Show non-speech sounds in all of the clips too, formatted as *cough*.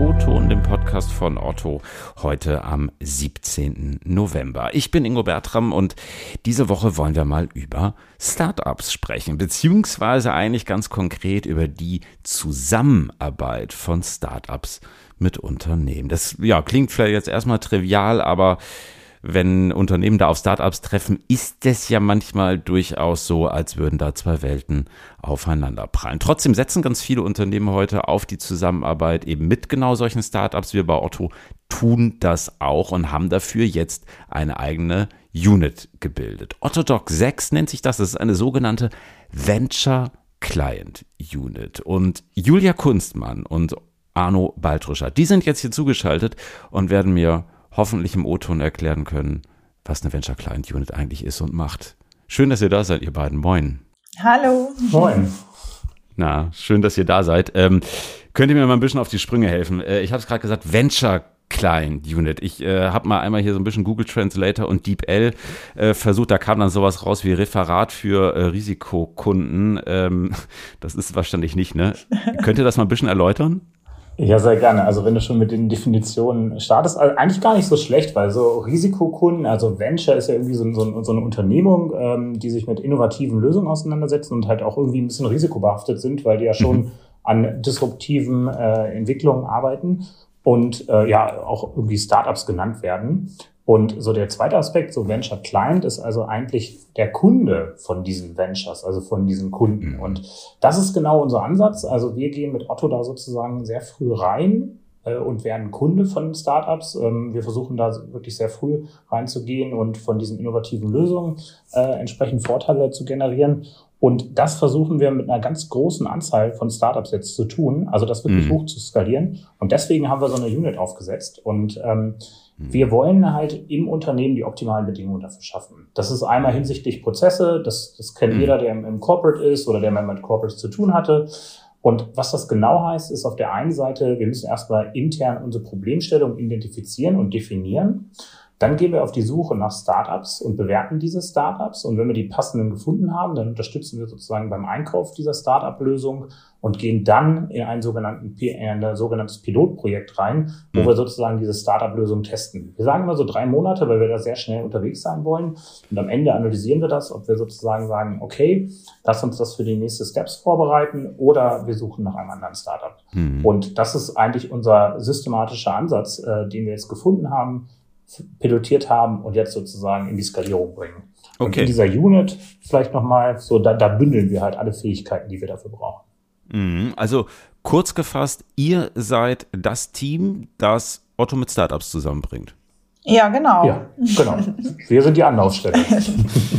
O-Ton, dem Podcast von Otto, heute am 17. November. Ich bin Ingo Bertram und diese Woche wollen wir mal über Startups sprechen, beziehungsweise eigentlich ganz konkret über die Zusammenarbeit von Startups mit Unternehmen. Das ja, klingt vielleicht jetzt erstmal trivial, aber wenn Unternehmen da auf Startups treffen, ist es ja manchmal durchaus so, als würden da zwei Welten aufeinander prallen. Trotzdem setzen ganz viele Unternehmen heute auf die Zusammenarbeit eben mit genau solchen Startups. Wir bei Otto tun das auch und haben dafür jetzt eine eigene Unit gebildet. Ottodoc 6 nennt sich das. Das ist eine sogenannte Venture Client Unit. Und Julia Kunstmann und Arno Baltruscher, die sind jetzt hier zugeschaltet und werden mir hoffentlich im O-Ton erklären können, was eine Venture Client Unit eigentlich ist und macht. Schön, dass ihr da seid, ihr beiden. Moin. Hallo. Moin. Na, schön, dass ihr da seid. Ähm, könnt ihr mir mal ein bisschen auf die Sprünge helfen? Äh, ich habe es gerade gesagt, Venture Client Unit. Ich äh, habe mal einmal hier so ein bisschen Google Translator und DeepL äh, versucht. Da kam dann sowas raus wie Referat für äh, Risikokunden. Ähm, *laughs* das ist wahrscheinlich nicht, ne? Könnt ihr das mal ein bisschen erläutern? Ja, sehr gerne. Also wenn du schon mit den Definitionen startest, also eigentlich gar nicht so schlecht, weil so Risikokunden, also Venture ist ja irgendwie so, so, so eine Unternehmung, ähm, die sich mit innovativen Lösungen auseinandersetzen und halt auch irgendwie ein bisschen risikobehaftet sind, weil die ja schon mhm. an disruptiven äh, Entwicklungen arbeiten und äh, ja auch irgendwie Startups genannt werden. Und so der zweite Aspekt, so Venture Client, ist also eigentlich der Kunde von diesen Ventures, also von diesen Kunden. Mhm. Und das ist genau unser Ansatz. Also wir gehen mit Otto da sozusagen sehr früh rein äh, und werden Kunde von Startups. Ähm, wir versuchen da wirklich sehr früh reinzugehen und von diesen innovativen Lösungen äh, entsprechend Vorteile zu generieren. Und das versuchen wir mit einer ganz großen Anzahl von Startups jetzt zu tun, also das wirklich mhm. hoch zu skalieren. Und deswegen haben wir so eine Unit aufgesetzt. Und ähm, wir wollen halt im Unternehmen die optimalen Bedingungen dafür schaffen. Das ist einmal hinsichtlich Prozesse, das, das kennt mhm. jeder, der im, im Corporate ist oder der mal mit Corporates zu tun hatte. Und was das genau heißt, ist auf der einen Seite, wir müssen erstmal intern unsere Problemstellung identifizieren und definieren. Dann gehen wir auf die Suche nach Startups und bewerten diese Startups. Und wenn wir die passenden gefunden haben, dann unterstützen wir sozusagen beim Einkauf dieser Startup-Lösung und gehen dann in ein, sogenannten, in ein sogenanntes Pilotprojekt rein, wo mhm. wir sozusagen diese Startup-Lösung testen. Wir sagen immer so drei Monate, weil wir da sehr schnell unterwegs sein wollen. Und am Ende analysieren wir das, ob wir sozusagen sagen, okay, lass uns das für die nächsten Steps vorbereiten oder wir suchen nach einem anderen Startup. Mhm. Und das ist eigentlich unser systematischer Ansatz, äh, den wir jetzt gefunden haben pilotiert haben und jetzt sozusagen in die Skalierung bringen. Okay. Und in dieser Unit vielleicht nochmal, so da, da bündeln wir halt alle Fähigkeiten, die wir dafür brauchen. Mhm. Also kurz gefasst, ihr seid das Team, das Otto mit Startups zusammenbringt. Ja, genau. Ja, genau. Wir sind die Anlaufstelle. *laughs*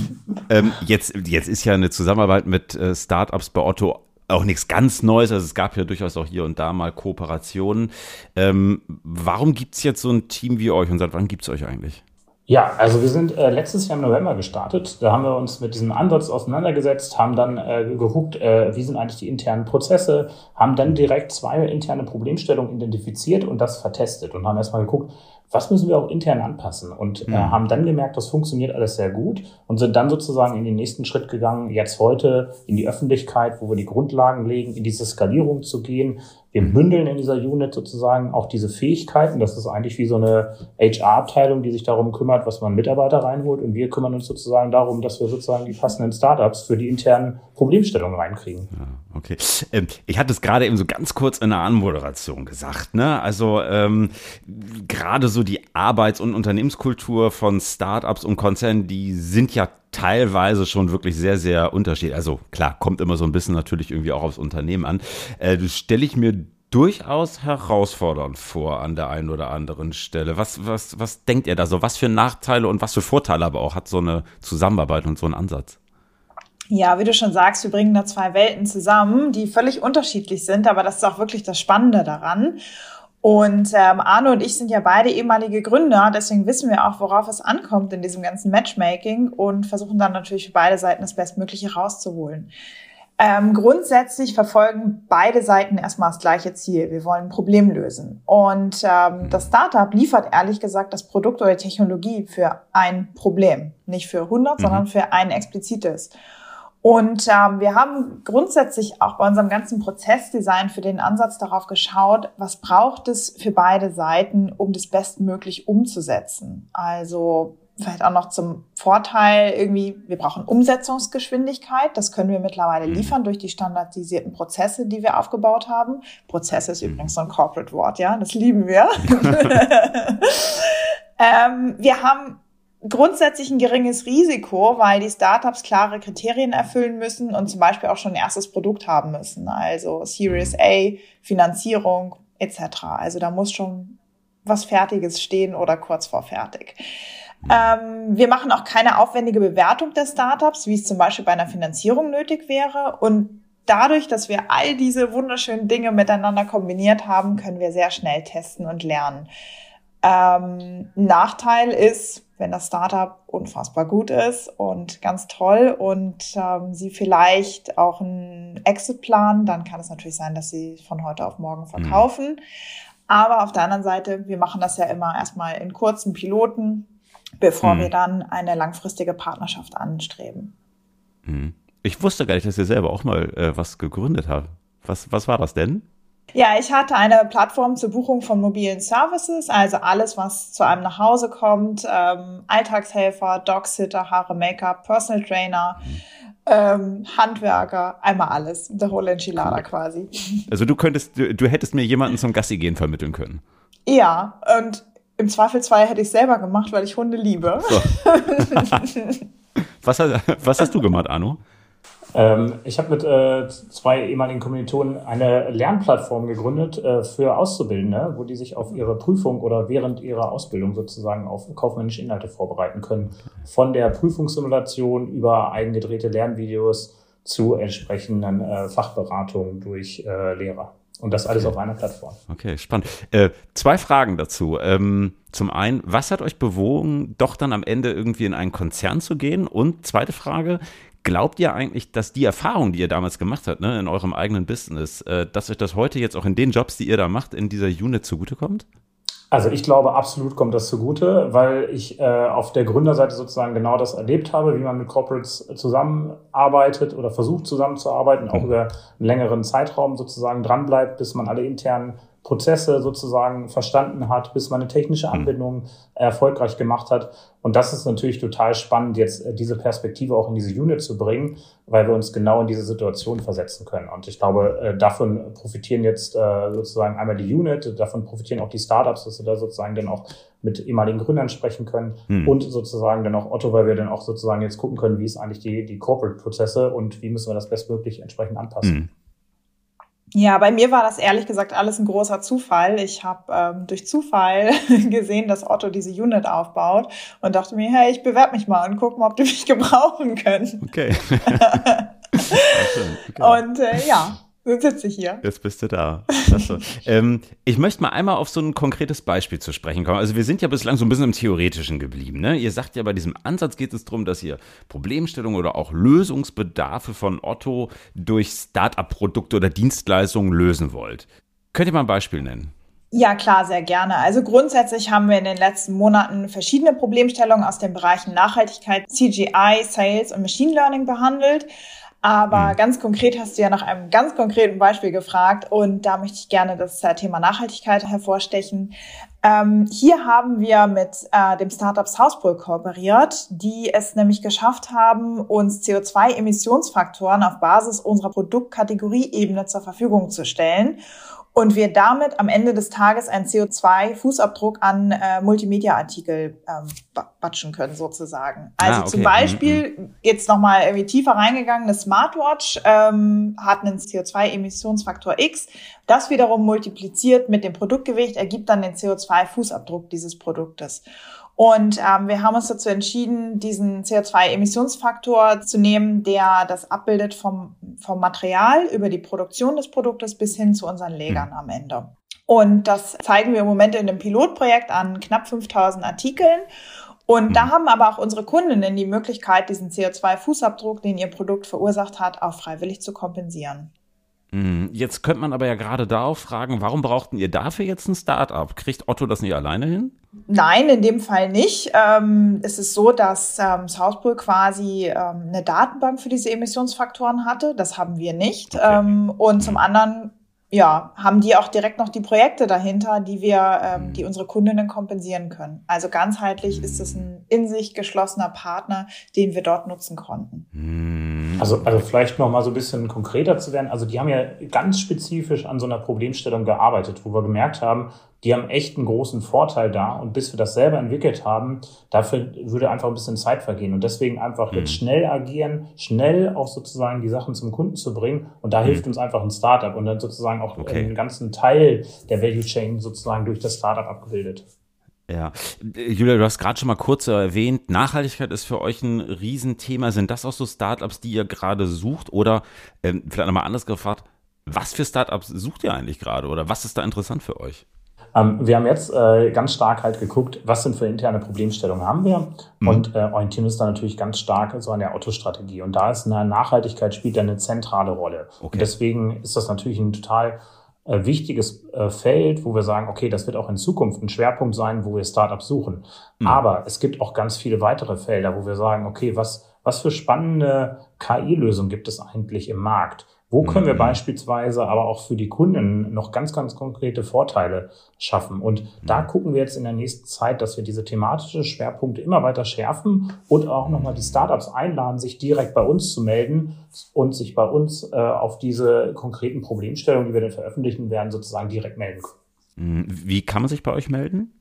*laughs* ähm, jetzt, jetzt ist ja eine Zusammenarbeit mit äh, Startups bei Otto auch nichts ganz Neues. Also es gab ja durchaus auch hier und da mal Kooperationen. Ähm, warum gibt es jetzt so ein Team wie euch und seit wann gibt es euch eigentlich? Ja, also wir sind äh, letztes Jahr im November gestartet. Da haben wir uns mit diesem Ansatz auseinandergesetzt, haben dann äh, geguckt, äh, wie sind eigentlich die internen Prozesse, haben dann direkt zwei interne Problemstellungen identifiziert und das vertestet und haben erstmal geguckt, was müssen wir auch intern anpassen? Und äh, haben dann gemerkt, das funktioniert alles sehr gut und sind dann sozusagen in den nächsten Schritt gegangen, jetzt heute in die Öffentlichkeit, wo wir die Grundlagen legen, in diese Skalierung zu gehen, wir bündeln in dieser Unit sozusagen auch diese Fähigkeiten. Das ist eigentlich wie so eine HR-Abteilung, die sich darum kümmert, was man Mitarbeiter reinholt. Und wir kümmern uns sozusagen darum, dass wir sozusagen die passenden Startups für die internen Problemstellungen reinkriegen. Ja, okay. Ähm, ich hatte es gerade eben so ganz kurz in der Anmoderation gesagt. Ne? Also ähm, gerade so die Arbeits- und Unternehmenskultur von Startups und Konzernen, die sind ja teilweise schon wirklich sehr, sehr unterschiedlich. Also klar, kommt immer so ein bisschen natürlich irgendwie auch aufs Unternehmen an. Äh, das stelle ich mir durchaus herausfordernd vor an der einen oder anderen Stelle. Was, was, was denkt ihr da so? Was für Nachteile und was für Vorteile aber auch hat so eine Zusammenarbeit und so ein Ansatz? Ja, wie du schon sagst, wir bringen da zwei Welten zusammen, die völlig unterschiedlich sind, aber das ist auch wirklich das Spannende daran. Und ähm, Arno und ich sind ja beide ehemalige Gründer, deswegen wissen wir auch, worauf es ankommt in diesem ganzen Matchmaking und versuchen dann natürlich für beide Seiten das Bestmögliche rauszuholen. Ähm, grundsätzlich verfolgen beide Seiten erstmal das gleiche Ziel. Wir wollen ein Problem lösen. Und ähm, das Startup liefert ehrlich gesagt das Produkt oder Technologie für ein Problem. Nicht für 100, mhm. sondern für ein explizites. Und ähm, wir haben grundsätzlich auch bei unserem ganzen Prozessdesign für den Ansatz darauf geschaut, was braucht es für beide Seiten, um das bestmöglich umzusetzen. Also vielleicht auch noch zum Vorteil irgendwie, wir brauchen Umsetzungsgeschwindigkeit. Das können wir mittlerweile mhm. liefern durch die standardisierten Prozesse, die wir aufgebaut haben. Prozesse ist mhm. übrigens so ein Corporate-Wort, ja, das lieben wir. *laughs* *laughs* ähm, wir haben grundsätzlich ein geringes Risiko, weil die Startups klare Kriterien erfüllen müssen und zum Beispiel auch schon ein erstes Produkt haben müssen, also Series A, Finanzierung etc. Also da muss schon was Fertiges stehen oder kurz vor fertig. Ähm, wir machen auch keine aufwendige Bewertung der Startups, wie es zum Beispiel bei einer Finanzierung nötig wäre. Und dadurch, dass wir all diese wunderschönen Dinge miteinander kombiniert haben, können wir sehr schnell testen und lernen. Ähm, Nachteil ist, wenn das Startup unfassbar gut ist und ganz toll und ähm, sie vielleicht auch einen Exit planen, dann kann es natürlich sein, dass sie von heute auf morgen mhm. verkaufen. Mhm. Aber auf der anderen Seite, wir machen das ja immer erstmal in kurzen Piloten, bevor mhm. wir dann eine langfristige Partnerschaft anstreben. Mhm. Ich wusste gar nicht, dass ihr selber auch mal äh, was gegründet habt. Was, was war das denn? Ja, ich hatte eine Plattform zur Buchung von mobilen Services, also alles, was zu einem nach Hause kommt, ähm, Alltagshelfer, Dogsitter, Haare, Make-up, Personal Trainer, ähm, Handwerker, einmal alles, der whole Enchilada cool. quasi. Also du könntest, du, du hättest mir jemanden zum Gassi gehen vermitteln können. Ja, und im Zweifelsfall hätte ich selber gemacht, weil ich Hunde liebe. So. *laughs* was, was, hast du gemacht, Arno? Ähm, ich habe mit äh, zwei ehemaligen Kommilitonen eine Lernplattform gegründet äh, für Auszubildende, wo die sich auf ihre Prüfung oder während ihrer Ausbildung sozusagen auf kaufmännische Inhalte vorbereiten können. Von der Prüfungssimulation über eigengedrehte Lernvideos zu entsprechenden äh, Fachberatungen durch äh, Lehrer. Und das alles okay. auf einer Plattform. Okay, spannend. Äh, zwei Fragen dazu. Ähm, zum einen, was hat euch bewogen, doch dann am Ende irgendwie in einen Konzern zu gehen? Und zweite Frage, glaubt ihr eigentlich, dass die Erfahrung, die ihr damals gemacht habt, ne, in eurem eigenen Business, äh, dass euch das heute jetzt auch in den Jobs, die ihr da macht, in dieser Unit zugutekommt? Also ich glaube, absolut kommt das zugute, weil ich äh, auf der Gründerseite sozusagen genau das erlebt habe, wie man mit Corporates zusammenarbeitet oder versucht zusammenzuarbeiten, auch mhm. über einen längeren Zeitraum sozusagen dranbleibt, bis man alle internen Prozesse sozusagen verstanden hat, bis man eine technische mhm. Anbindung erfolgreich gemacht hat. Und das ist natürlich total spannend, jetzt äh, diese Perspektive auch in diese Unit zu bringen, weil wir uns genau in diese Situation versetzen können. Und ich glaube, äh, davon profitieren jetzt äh, sozusagen einmal die Unit, davon profitieren auch die Startups, dass wir da sozusagen dann auch mit ehemaligen Gründern sprechen können hm. und sozusagen dann auch Otto, weil wir dann auch sozusagen jetzt gucken können, wie ist eigentlich die, die Corporate-Prozesse und wie müssen wir das bestmöglich entsprechend anpassen. Hm. Ja, bei mir war das ehrlich gesagt alles ein großer Zufall. Ich habe ähm, durch Zufall *laughs* gesehen, dass Otto diese Unit aufbaut und dachte mir, hey, ich bewerbe mich mal und guck mal, ob die *laughs* mich gebrauchen können. Okay. *laughs* okay. Und äh, ja, Jetzt sitze ich hier. Jetzt bist du da. *laughs* ähm, ich möchte mal einmal auf so ein konkretes Beispiel zu sprechen kommen. Also wir sind ja bislang so ein bisschen im Theoretischen geblieben. Ne? Ihr sagt ja, bei diesem Ansatz geht es darum, dass ihr Problemstellungen oder auch Lösungsbedarfe von Otto durch Start-up-Produkte oder Dienstleistungen lösen wollt. Könnt ihr mal ein Beispiel nennen? Ja, klar, sehr gerne. Also grundsätzlich haben wir in den letzten Monaten verschiedene Problemstellungen aus den Bereichen Nachhaltigkeit, CGI, Sales und Machine Learning behandelt. Aber mhm. ganz konkret hast du ja nach einem ganz konkreten Beispiel gefragt und da möchte ich gerne das äh, Thema Nachhaltigkeit hervorstechen. Ähm, hier haben wir mit äh, dem Startup Southpol kooperiert, die es nämlich geschafft haben, uns CO2-Emissionsfaktoren auf Basis unserer Produktkategorieebene zur Verfügung zu stellen und wir damit am Ende des Tages einen CO2-Fußabdruck an äh, Multimedia-Artikel ähm, batschen können sozusagen. Ah, also ah, okay. zum Beispiel mhm, mhm. jetzt nochmal irgendwie tiefer reingegangen, eine Smartwatch ähm, hat einen CO2-Emissionsfaktor X. Das wiederum multipliziert mit dem Produktgewicht ergibt dann den CO2-Fußabdruck dieses Produktes. Und ähm, wir haben uns dazu entschieden, diesen CO2-Emissionsfaktor zu nehmen, der das abbildet vom, vom Material über die Produktion des Produktes bis hin zu unseren Legern mhm. am Ende. Und das zeigen wir im Moment in einem Pilotprojekt an knapp 5000 Artikeln. Und da haben aber auch unsere Kundinnen die Möglichkeit, diesen CO2-Fußabdruck, den ihr Produkt verursacht hat, auch freiwillig zu kompensieren. Mhm. Jetzt könnte man aber ja gerade darauf fragen, warum brauchten ihr dafür jetzt ein Start-up? Kriegt Otto das nicht alleine hin? Nein, in dem Fall nicht. Ähm, es ist so, dass ähm, Southpool quasi ähm, eine Datenbank für diese Emissionsfaktoren hatte. Das haben wir nicht. Okay. Ähm, und zum anderen ja, haben die auch direkt noch die Projekte dahinter, die wir, ähm, die unsere Kundinnen kompensieren können. Also ganzheitlich ist es ein in sich geschlossener Partner, den wir dort nutzen konnten. Also, also vielleicht noch mal so ein bisschen konkreter zu werden. Also die haben ja ganz spezifisch an so einer Problemstellung gearbeitet, wo wir gemerkt haben, die haben echt einen großen Vorteil da. Und bis wir das selber entwickelt haben, dafür würde einfach ein bisschen Zeit vergehen. Und deswegen einfach mhm. jetzt schnell agieren, schnell auch sozusagen die Sachen zum Kunden zu bringen. Und da mhm. hilft uns einfach ein Startup und dann sozusagen auch okay. einen ganzen Teil der Value Chain sozusagen durch das Startup abgebildet. Ja, Julia, du hast gerade schon mal kurz erwähnt, Nachhaltigkeit ist für euch ein Riesenthema. Sind das auch so Startups, die ihr gerade sucht? Oder ähm, vielleicht nochmal anders gefragt, was für Startups sucht ihr eigentlich gerade oder was ist da interessant für euch? Ähm, wir haben jetzt äh, ganz stark halt geguckt, was sind für interne Problemstellungen haben wir mhm. und äh, orientieren uns da natürlich ganz stark so an der Autostrategie. Und da ist eine Nachhaltigkeit spielt eine zentrale Rolle. Okay. Und deswegen ist das natürlich ein total äh, wichtiges äh, Feld, wo wir sagen, okay, das wird auch in Zukunft ein Schwerpunkt sein, wo wir Startups suchen. Mhm. Aber es gibt auch ganz viele weitere Felder, wo wir sagen, okay, was, was für spannende KI-Lösungen gibt es eigentlich im Markt? Wo können wir mhm. beispielsweise aber auch für die Kunden noch ganz, ganz konkrete Vorteile schaffen? Und da mhm. gucken wir jetzt in der nächsten Zeit, dass wir diese thematischen Schwerpunkte immer weiter schärfen und auch nochmal die Startups einladen, sich direkt bei uns zu melden und sich bei uns äh, auf diese konkreten Problemstellungen, die wir dann veröffentlichen werden, sozusagen direkt melden können. Mhm. Wie kann man sich bei euch melden?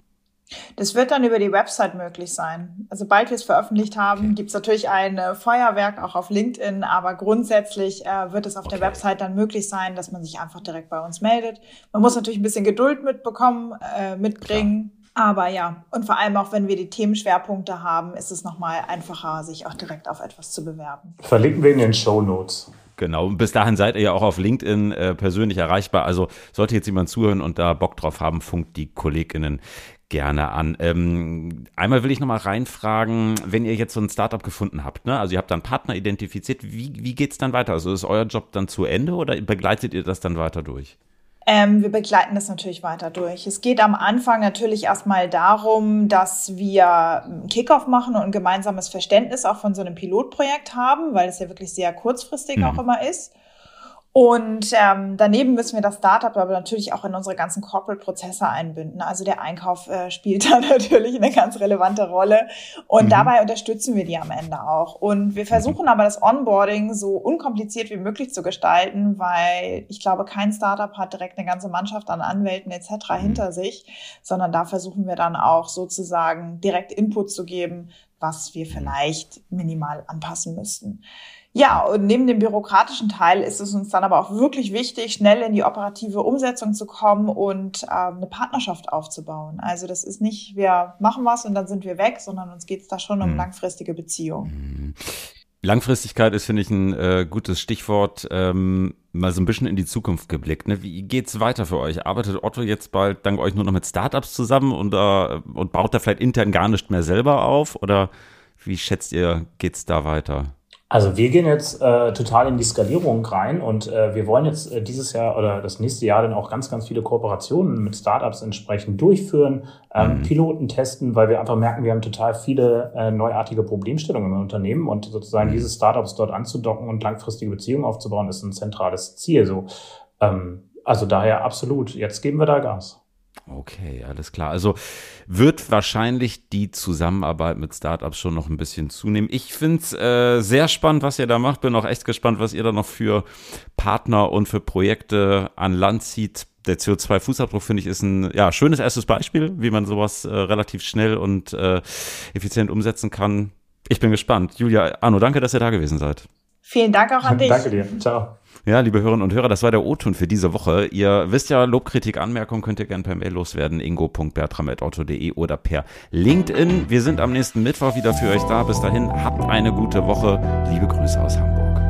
Das wird dann über die Website möglich sein. Also sobald wir es veröffentlicht haben, okay. gibt es natürlich ein äh, Feuerwerk auch auf LinkedIn, aber grundsätzlich äh, wird es auf okay. der Website dann möglich sein, dass man sich einfach direkt bei uns meldet. Man muss natürlich ein bisschen Geduld mitbekommen, äh, mitbringen. Klar. Aber ja, und vor allem auch wenn wir die Themenschwerpunkte haben, ist es nochmal einfacher, sich auch direkt auf etwas zu bewerben. Verlinken wir in den Show Notes. Genau. Und bis dahin seid ihr ja auch auf LinkedIn äh, persönlich erreichbar. Also sollte jetzt jemand zuhören und da Bock drauf haben, funkt die KollegInnen gerne an. Ähm, einmal will ich nochmal reinfragen, wenn ihr jetzt so ein Startup gefunden habt, ne? also ihr habt dann Partner identifiziert, wie, wie geht es dann weiter? Also ist euer Job dann zu Ende oder begleitet ihr das dann weiter durch? Ähm, wir begleiten das natürlich weiter durch. Es geht am Anfang natürlich erstmal darum, dass wir einen Kickoff machen und ein gemeinsames Verständnis auch von so einem Pilotprojekt haben, weil es ja wirklich sehr kurzfristig mhm. auch immer ist. Und ähm, daneben müssen wir das Startup aber natürlich auch in unsere ganzen Corporate-Prozesse einbinden. Also der Einkauf äh, spielt *laughs* da natürlich eine ganz relevante Rolle. Und mhm. dabei unterstützen wir die am Ende auch. Und wir versuchen aber das Onboarding so unkompliziert wie möglich zu gestalten, weil ich glaube, kein Startup hat direkt eine ganze Mannschaft an Anwälten etc. Mhm. hinter sich, sondern da versuchen wir dann auch sozusagen direkt Input zu geben, was wir vielleicht minimal anpassen müssten. Ja, und neben dem bürokratischen Teil ist es uns dann aber auch wirklich wichtig, schnell in die operative Umsetzung zu kommen und äh, eine Partnerschaft aufzubauen. Also das ist nicht, wir machen was und dann sind wir weg, sondern uns geht es da schon um mhm. langfristige Beziehungen. Mhm. Langfristigkeit ist, finde ich, ein äh, gutes Stichwort. Ähm, mal so ein bisschen in die Zukunft geblickt. Ne? Wie geht's weiter für euch? Arbeitet Otto jetzt bald dank euch nur noch mit Startups zusammen und, äh, und baut da vielleicht intern gar nicht mehr selber auf? Oder wie schätzt ihr, geht's da weiter? Also wir gehen jetzt äh, total in die Skalierung rein und äh, wir wollen jetzt äh, dieses Jahr oder das nächste Jahr dann auch ganz, ganz viele Kooperationen mit Startups entsprechend durchführen, ähm, mhm. Piloten testen, weil wir einfach merken, wir haben total viele äh, neuartige Problemstellungen im Unternehmen und sozusagen mhm. diese Startups dort anzudocken und langfristige Beziehungen aufzubauen, ist ein zentrales Ziel. So, ähm, also daher absolut. Jetzt geben wir da Gas. Okay, alles klar. Also wird wahrscheinlich die Zusammenarbeit mit Startups schon noch ein bisschen zunehmen. Ich finde es äh, sehr spannend, was ihr da macht. Bin auch echt gespannt, was ihr da noch für Partner und für Projekte an Land zieht. Der CO2-Fußabdruck, finde ich, ist ein ja, schönes erstes Beispiel, wie man sowas äh, relativ schnell und äh, effizient umsetzen kann. Ich bin gespannt. Julia, Arno, danke, dass ihr da gewesen seid. Vielen Dank auch an *laughs* dich. Danke dir. Ciao. Ja, liebe Hörerinnen und Hörer, das war der O-Ton für diese Woche. Ihr wisst ja, Lobkritik, Anmerkungen könnt ihr gerne per Mail loswerden, ingo.bertram.otto.de oder per LinkedIn. Wir sind am nächsten Mittwoch wieder für euch da. Bis dahin, habt eine gute Woche. Liebe Grüße aus Hamburg.